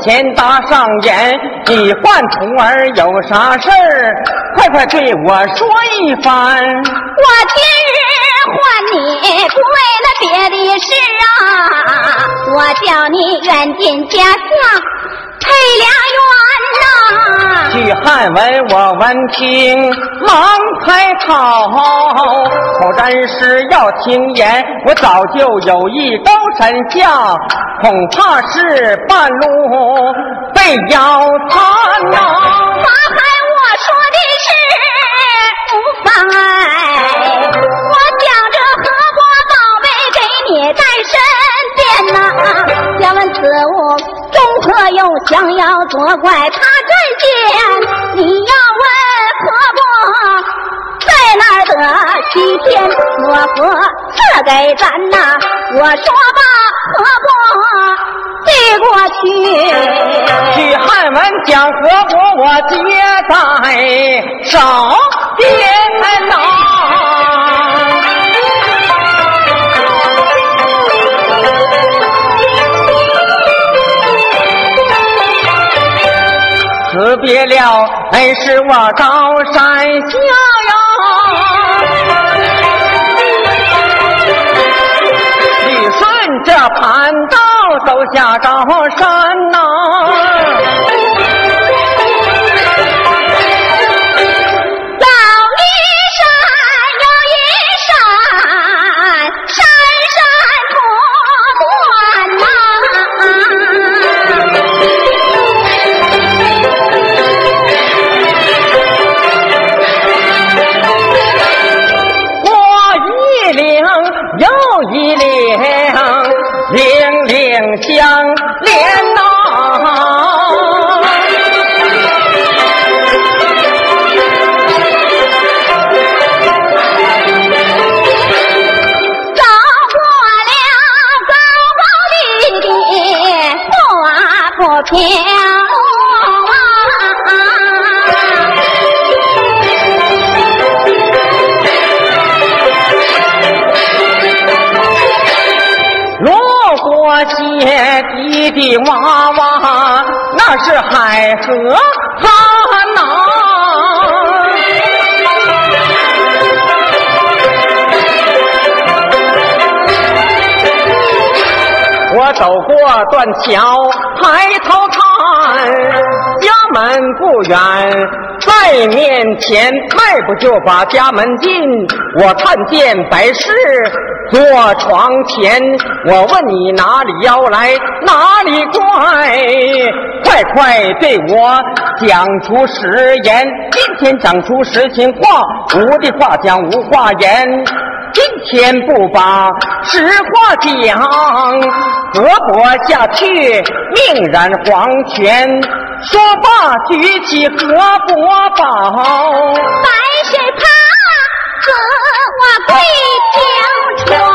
前搭上眼，你唤徒儿有啥事儿？快快对我说一番。我今日唤你不为了别的事啊，我叫你远近家乡配良缘呐、据汉文，我闻听忙开口，口真是要听言，我早就有意高山下，恐怕是半路被腰残呐、法海我说的是无妨想要作怪他真仙，你要问何不在哪儿得西天若何赐给咱呐？我说吧，何不递过去？许汉文讲何国我接在手边呐。辞别了，哎，是我高山下呀。你顺着盘道走下高山呐、你娃娃，那是海河汉呐、我走过断桥，抬头看，家门不远，在面前迈步就把家门进。我看见白事坐床前，我问你哪里要来，哪里怪？快快对我讲出实言。今天讲出实情话，无的话讲无话言。天不把实话讲，何伯下去命染黄泉。说罢，举起何伯宝，白水怕和我跪平川。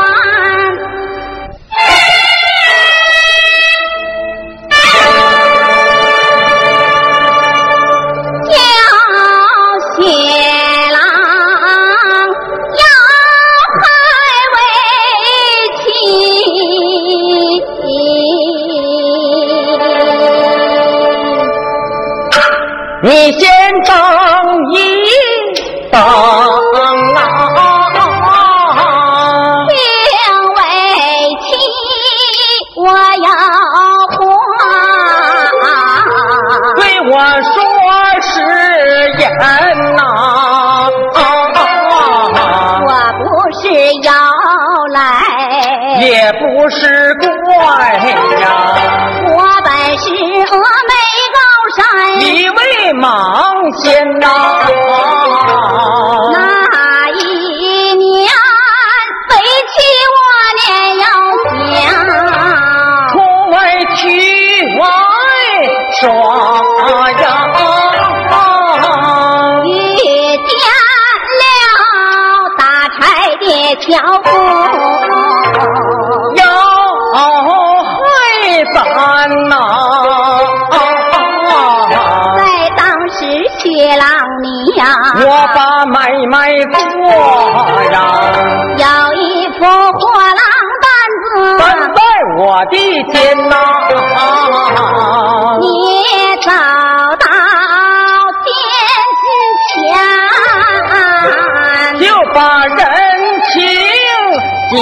你先等一等啊！并为妻，我要还。对我说实言呐、我不是要来，也不是怪呀，忙先呐、那一年飞起我年要想，出外去外耍呀，遇见了打柴的樵买卖做呀，有一副货郎担子，担在我的肩呐、你找到店前。就把人情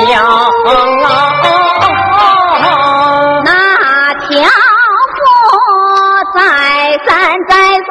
讲啊。那樵夫再三再四，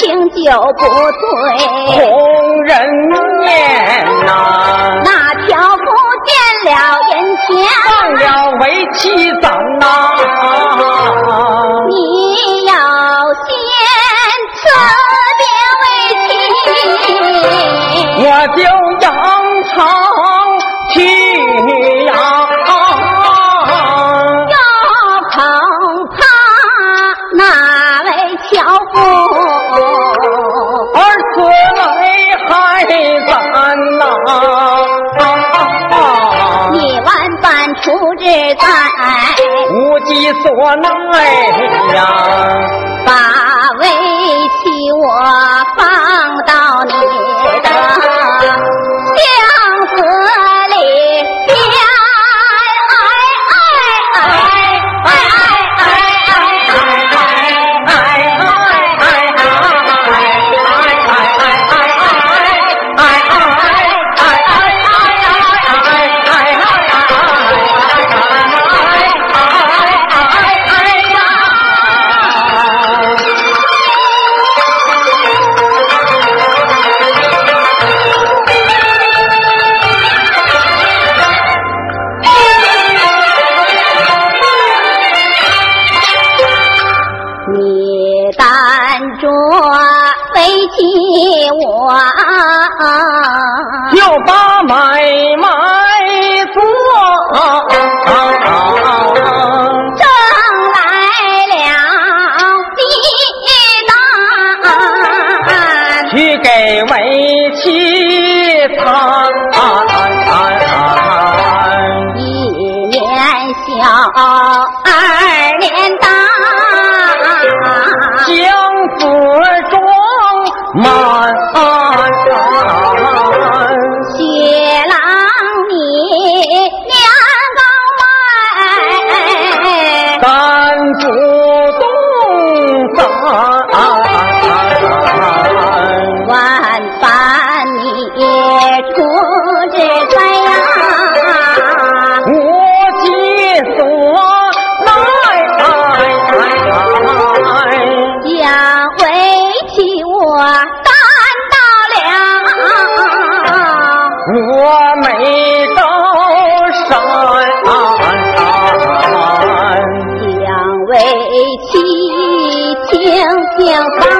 说清酒不醉，红人面呐、那条不见了眼前，放了为妻咱呐、你要先辞别为妻。我就在，无计所奈呀。把为妻我我就把买卖 yang.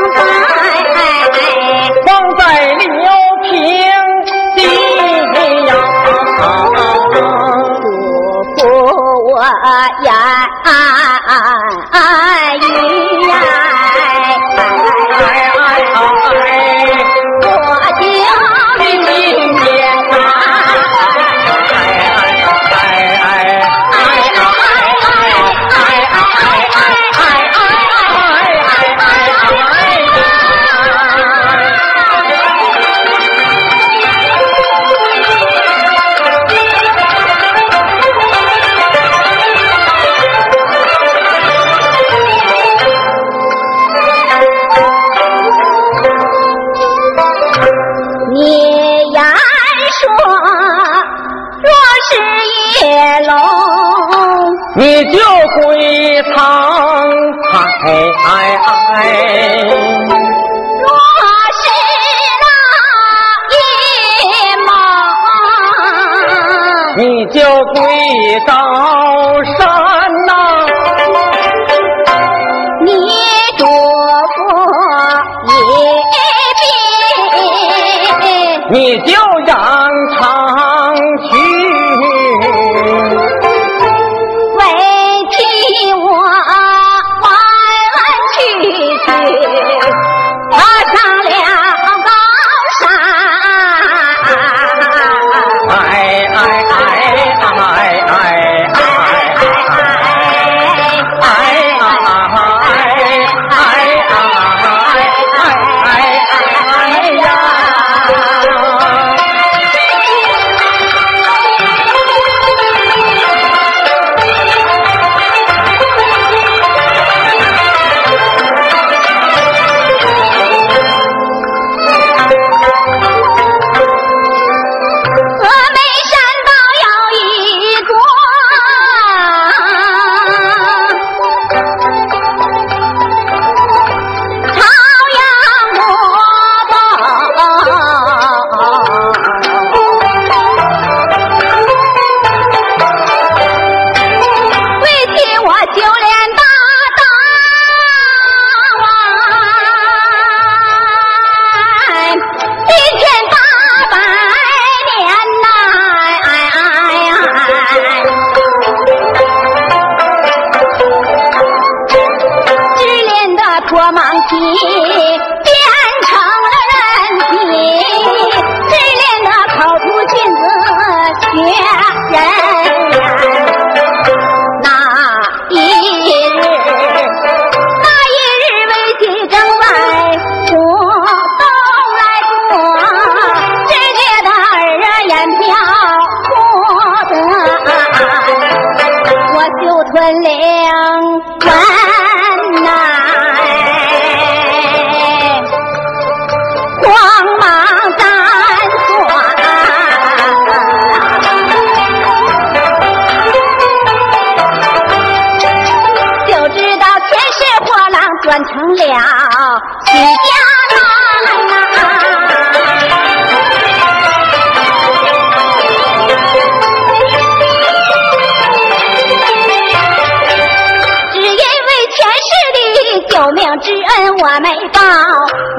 我没报，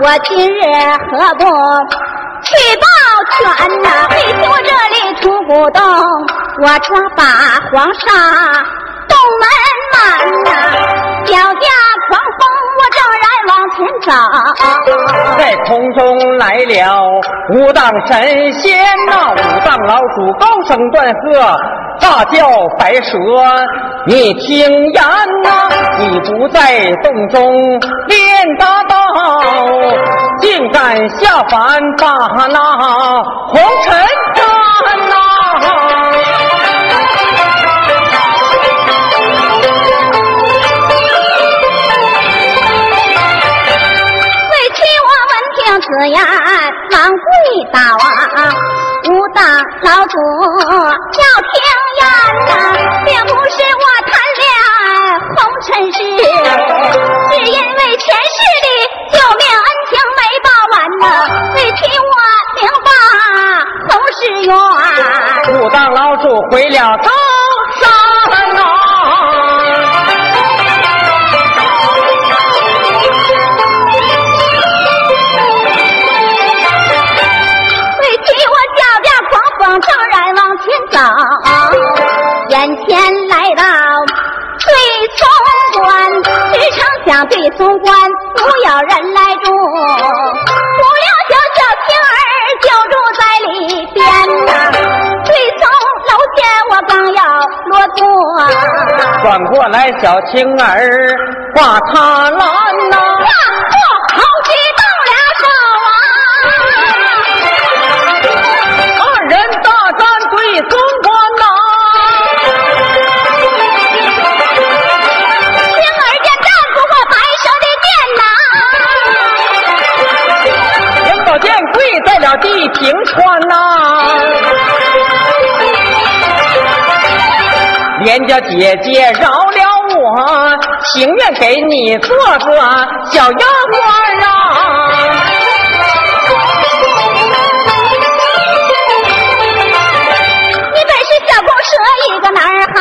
我今日何不去报全呐？为求我这里出不动，我抓把皇沙东门满呐，脚下狂风，我正然往前走。在空中来了五当神仙呐，五当老鼠高声断喝，大叫白蛇，你听言呐，你不在洞中练大道，竟敢下凡把那红尘贪呐！为妻我闻听此言，忙跪倒啊！武当老主要听让。老主回了高山呐、为替我脚下狂风骤然往前走，眼前来到对松关，只成想对松关转过来，小青儿把他拦呐、连家姐姐饶了我，情愿给你做个小丫鬟啊！你本是小公蛇一个男儿汉，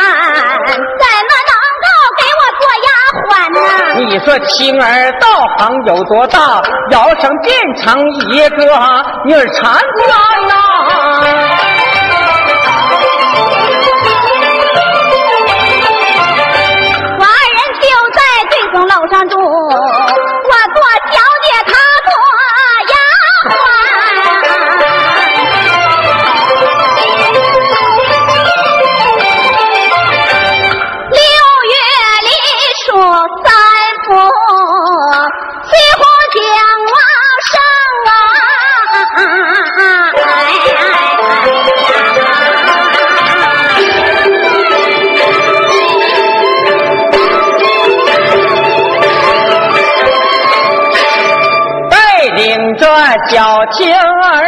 怎么能够给我做丫鬟呢？你说青儿道行有多大，摇身变成一个女儿缠小青儿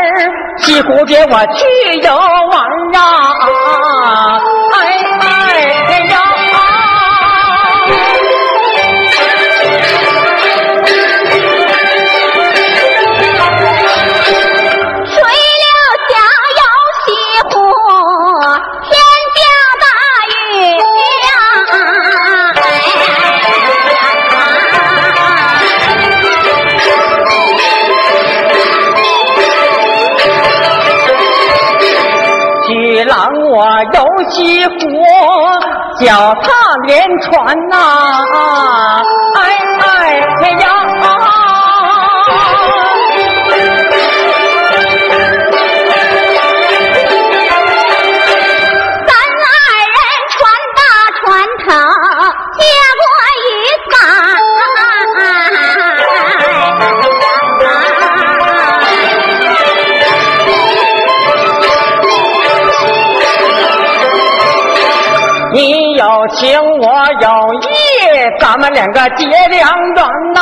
西湖边我去游我，脚踏连船呐、啊哎哎呀！情我有意，咱们两个结良缘呐、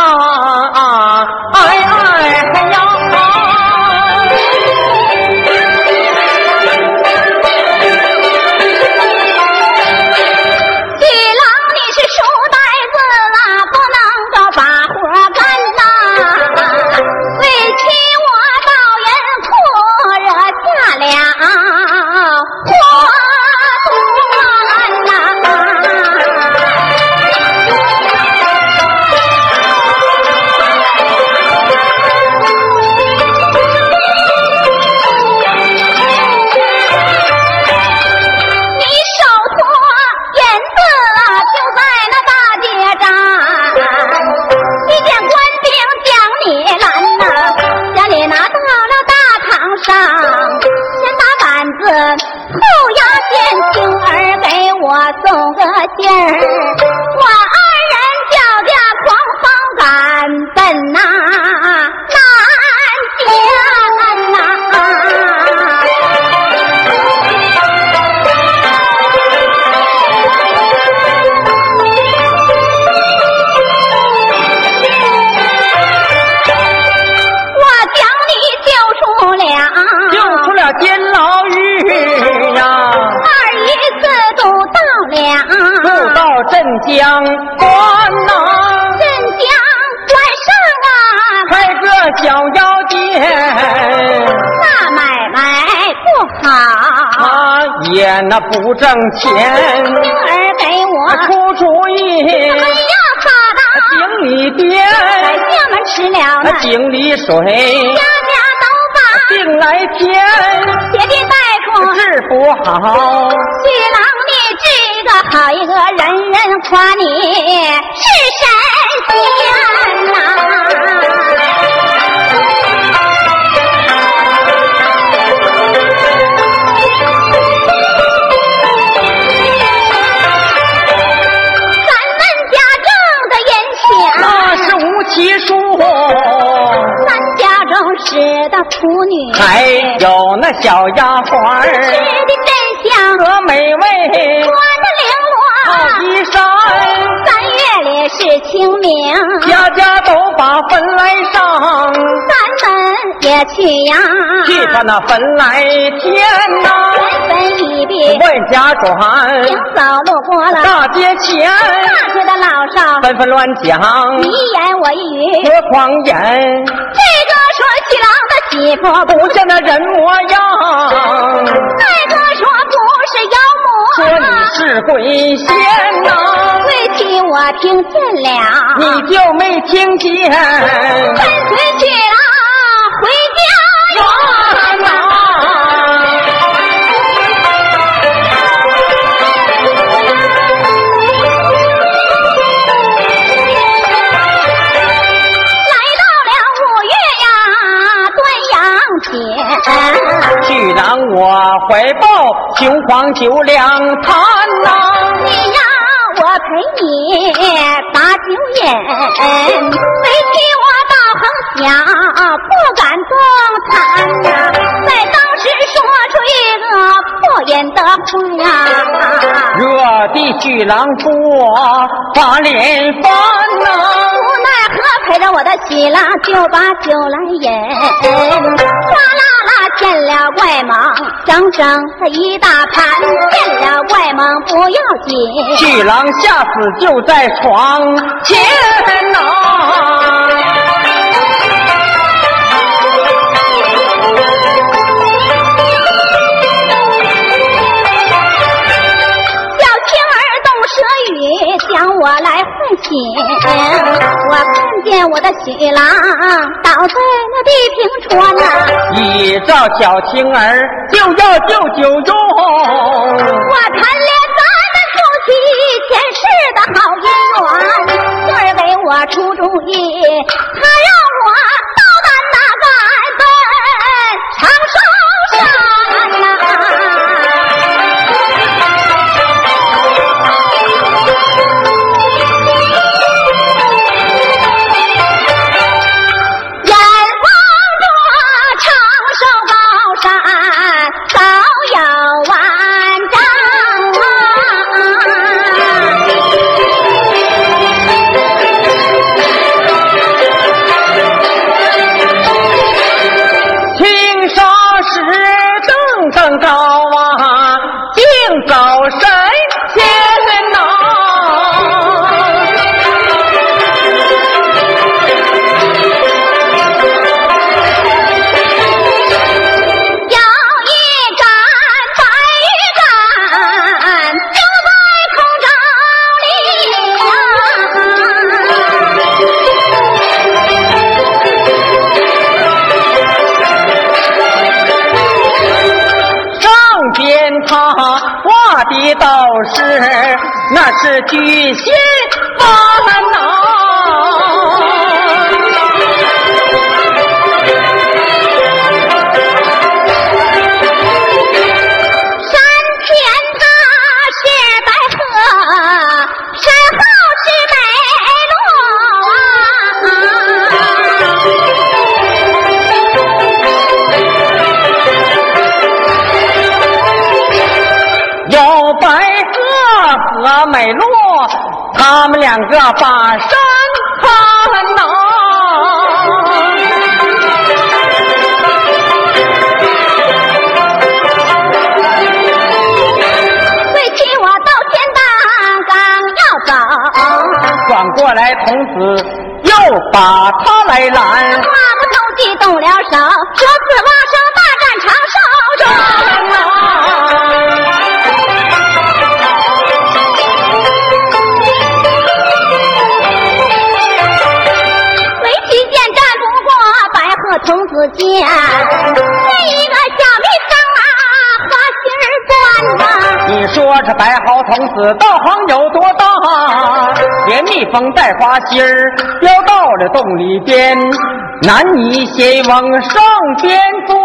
那不挣钱，星儿给我出主意，怎么样好的，井里爹，百姓们吃了那，井里水，家家都把病来添，鞋的大夫。治不好。新郎，你这个好一个，人人夸你还有那小丫鬟儿。吃的真香，和美味穿的绫好罗。衣衫，三月里是清明，家家都把坟来上，咱们也去呀，去他那坟来填呐，人分一地，万家转，行走路过了大街前，大街的老少，纷纷乱讲你一言我一语。和狂言，郎的媳妇不，不像那人模样，大哥说不是妖魔说，你是鬼仙呐。鬼气我听见了，你就没听见？跟随去怀抱雄黄酒两坛呐、你呀我陪你把酒饮，为妻我倒横想不敢动弹呐，在当时说出一个破言的话呀。热的巨狼夫把脸翻呐、无奈何陪着我的喜郎就把酒来饮，哗啦啦见了怪蟒，整整的一大盘，见了怪蟒不要紧，巨狼吓死就在床前呐、来唤醒，我看见我的喜郎倒在那地平川呐、一照小青儿就要救九用，我贪恋咱们夫妻前世的好姻缘，今儿给我出主意，他让是巨蟹把山翻呐。最起我到天大刚要走，转过来，童子又把他来拦。白毫童子道行有多大？连蜜蜂带花心儿飙到了洞里边，男女先往上边坐。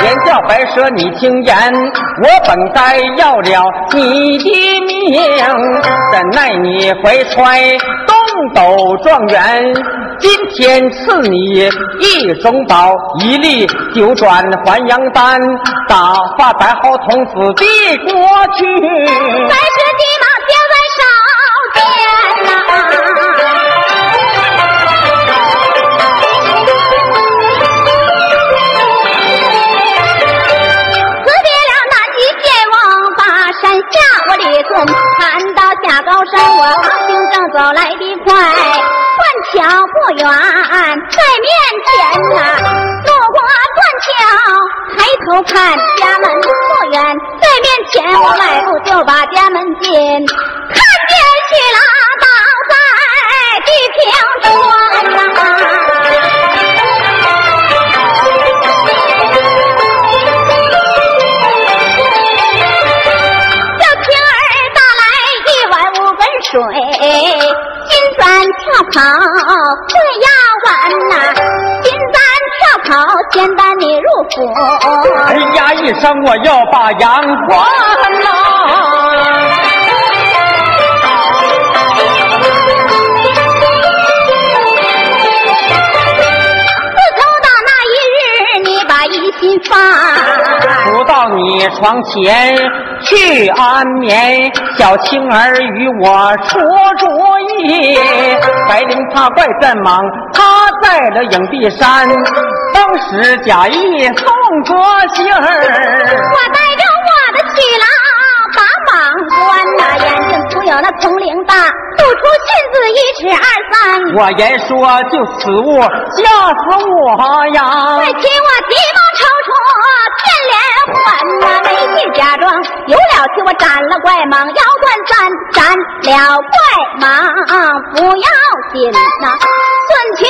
连叫白蛇你听言，我本该要了你的命，怎奈你怀揣斗状元，今天赐你一种宝，一粒九转还阳丹，打发白毫童子的过去。白蛇急忙交在手间呐、辞别了南极剑王把山下，我李顺看到下高山，我走来的快，断桥不远在面前呐、路过断桥，抬头看家门不远在面前，我迈步就把家门进，看见喜郎倒在地平中哎呀一声，我要把阳关呐！自从到那一日，你把疑心放。不到你床前去安眠，小青儿与我出主意。白灵怕怪阵忙，他在了影壁山，当时假意送个信儿。我带着我的去郎把莽关呐，眼睛粗有那铜铃大，吐出信字一尺二三。我言说就此物吓死我呀！快请我急忙抽出天连环呐，没去假装有了气，我斩了怪蟒，腰断三，斩了怪蟒不要紧呐，顺其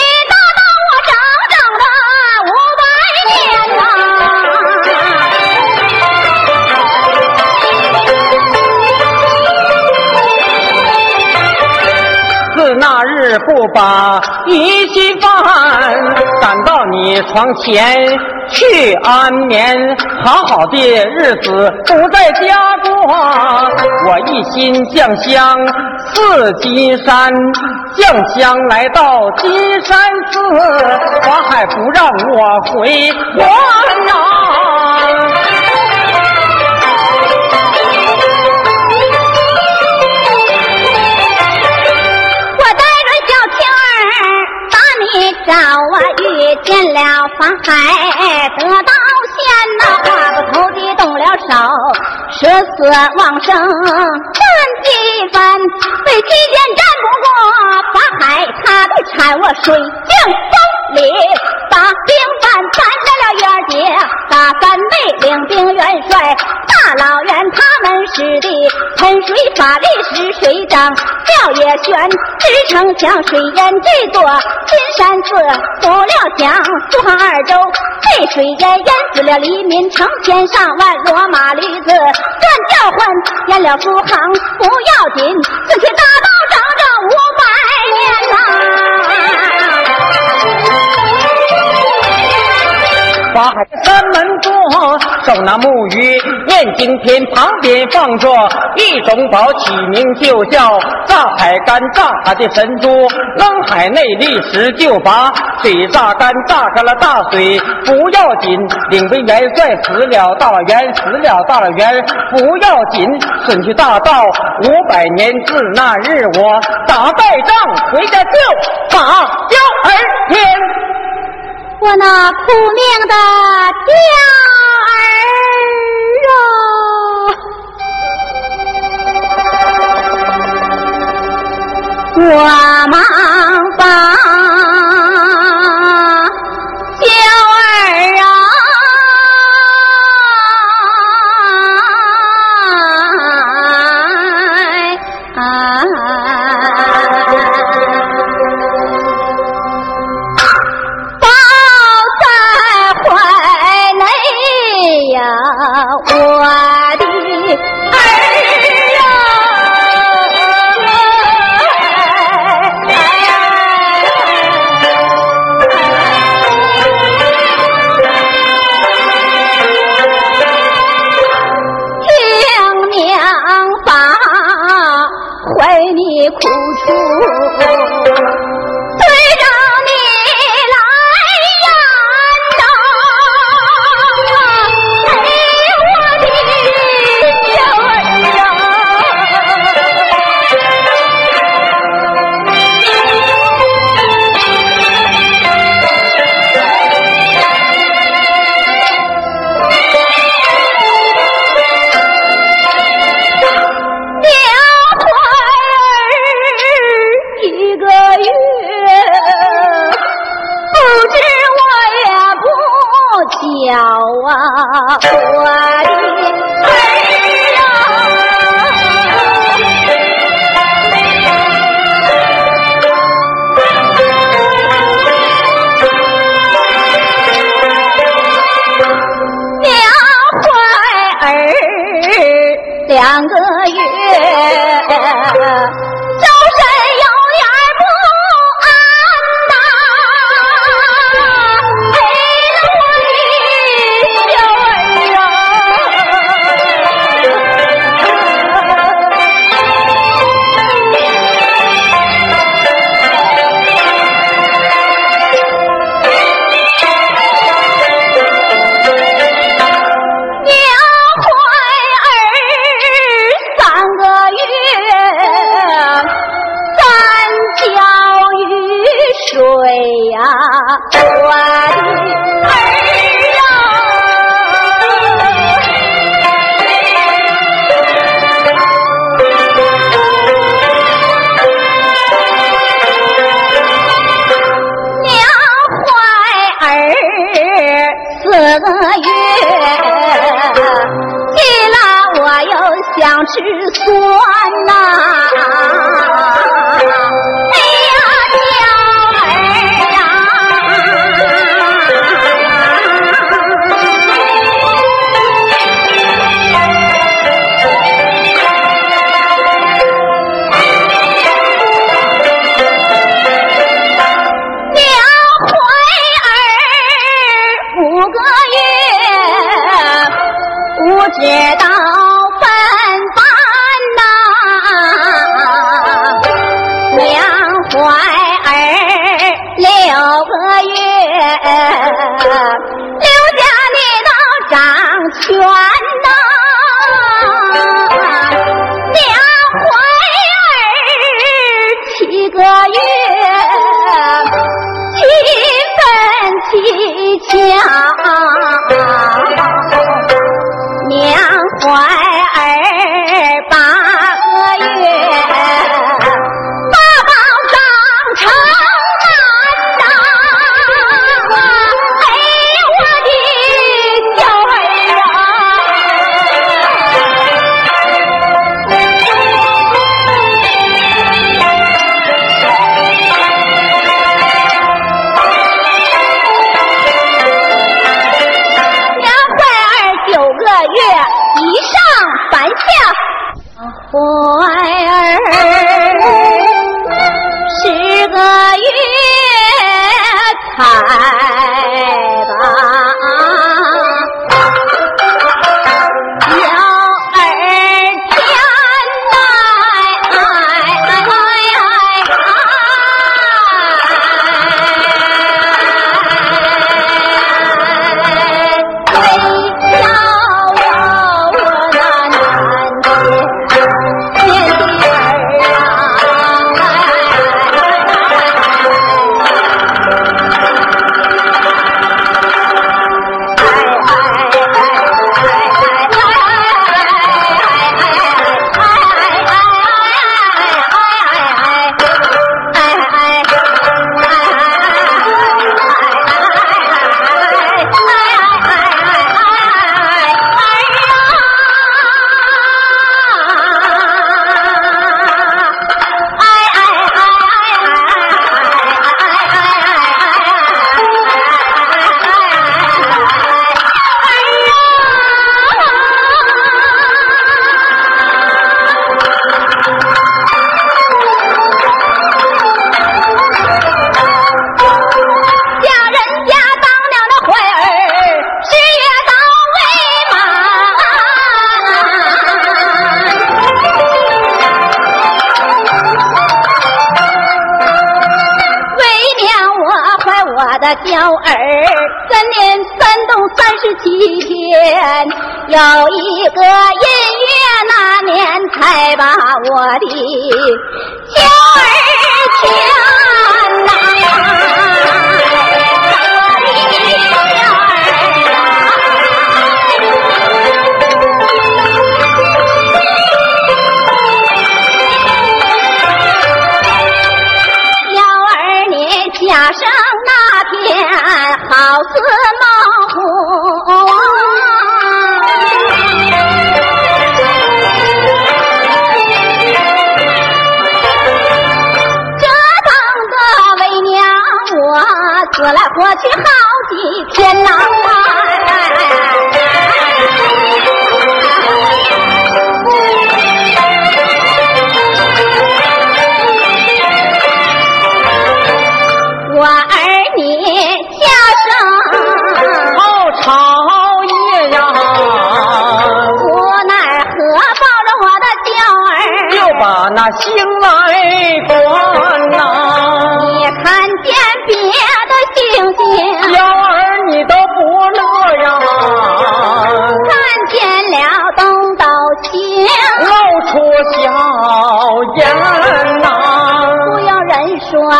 自那日不把疑心放，赶到你床前去安眠，好好的日子不在家过。我一心降香四金山，降香来到金山寺，法海不让我回关呐、见了法海，得到仙呐，话不投机动了手，舍死往生战几番，为期间战不过法海，他都铲我水镜风里，把兵板攒来了元儿姐，大三妹领兵元帅，老袁他们使的喷水法力使水涨，吊也悬支城墙，水淹这座金山寺，堵了墙，苏杭二州被水淹淹死了黎民成千上万，骡马驴子乱叫唤，淹了苏杭不要紧，四千大道整整五百年呐、法海三门坐，手拿木鱼念经篇，旁边放着一种宝，起名就叫炸海干。炸他的神珠，扔海内立时就把水榨干，榨干了大水不要紧，领兵元帅死了大了元，死了大了元不要紧，损去大道五百年，自那日我打败仗回家就把交儿天。我那苦命的娇儿啊，我忙帮。是酸新年好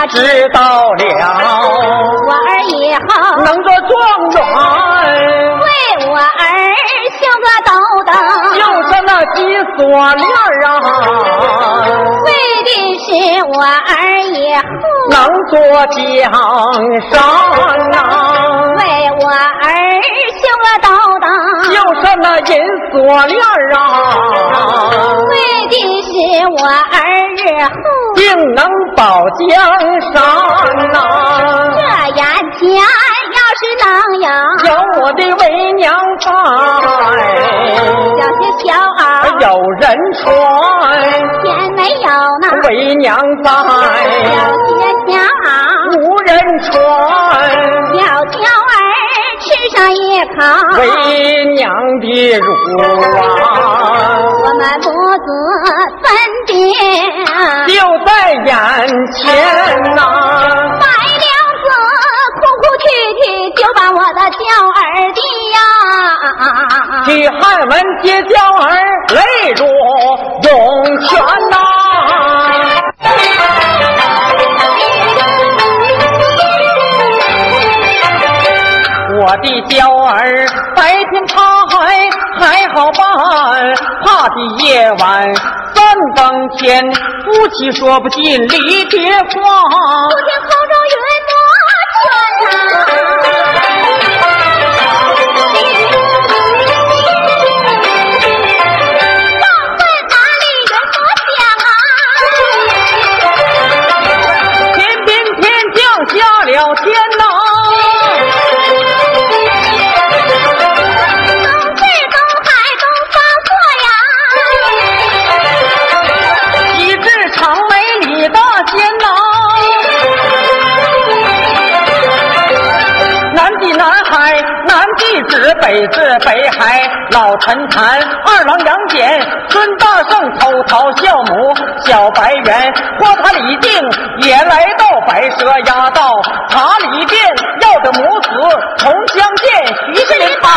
知道了，我儿以后能做状元，为我儿绣个斗斗，就是那几锁链啊！为的是我儿以后能做江山呐，为我儿绣个道道，就是那银锁链啊，为的是我儿日后。定能保江山呐。这眼前要是能有。有我的为娘在，有些小儿有人传，钱没有那。为娘在，有些小儿为娘的乳啊，我们母子分别就在眼前呐。白娘子哭哭啼啼就把我的娇儿的呀，去汉文接娇儿泪如涌泉呐。我的娇儿白天他还还好办，怕的夜晚三更天，夫妻说不尽离别话。不听口中云北至北海老陈潭，二郎杨戬，孙大圣偷桃孝母小白猿，花塔李靖也来到白蛇压道塔里边，要的母子重相见，徐世林拜。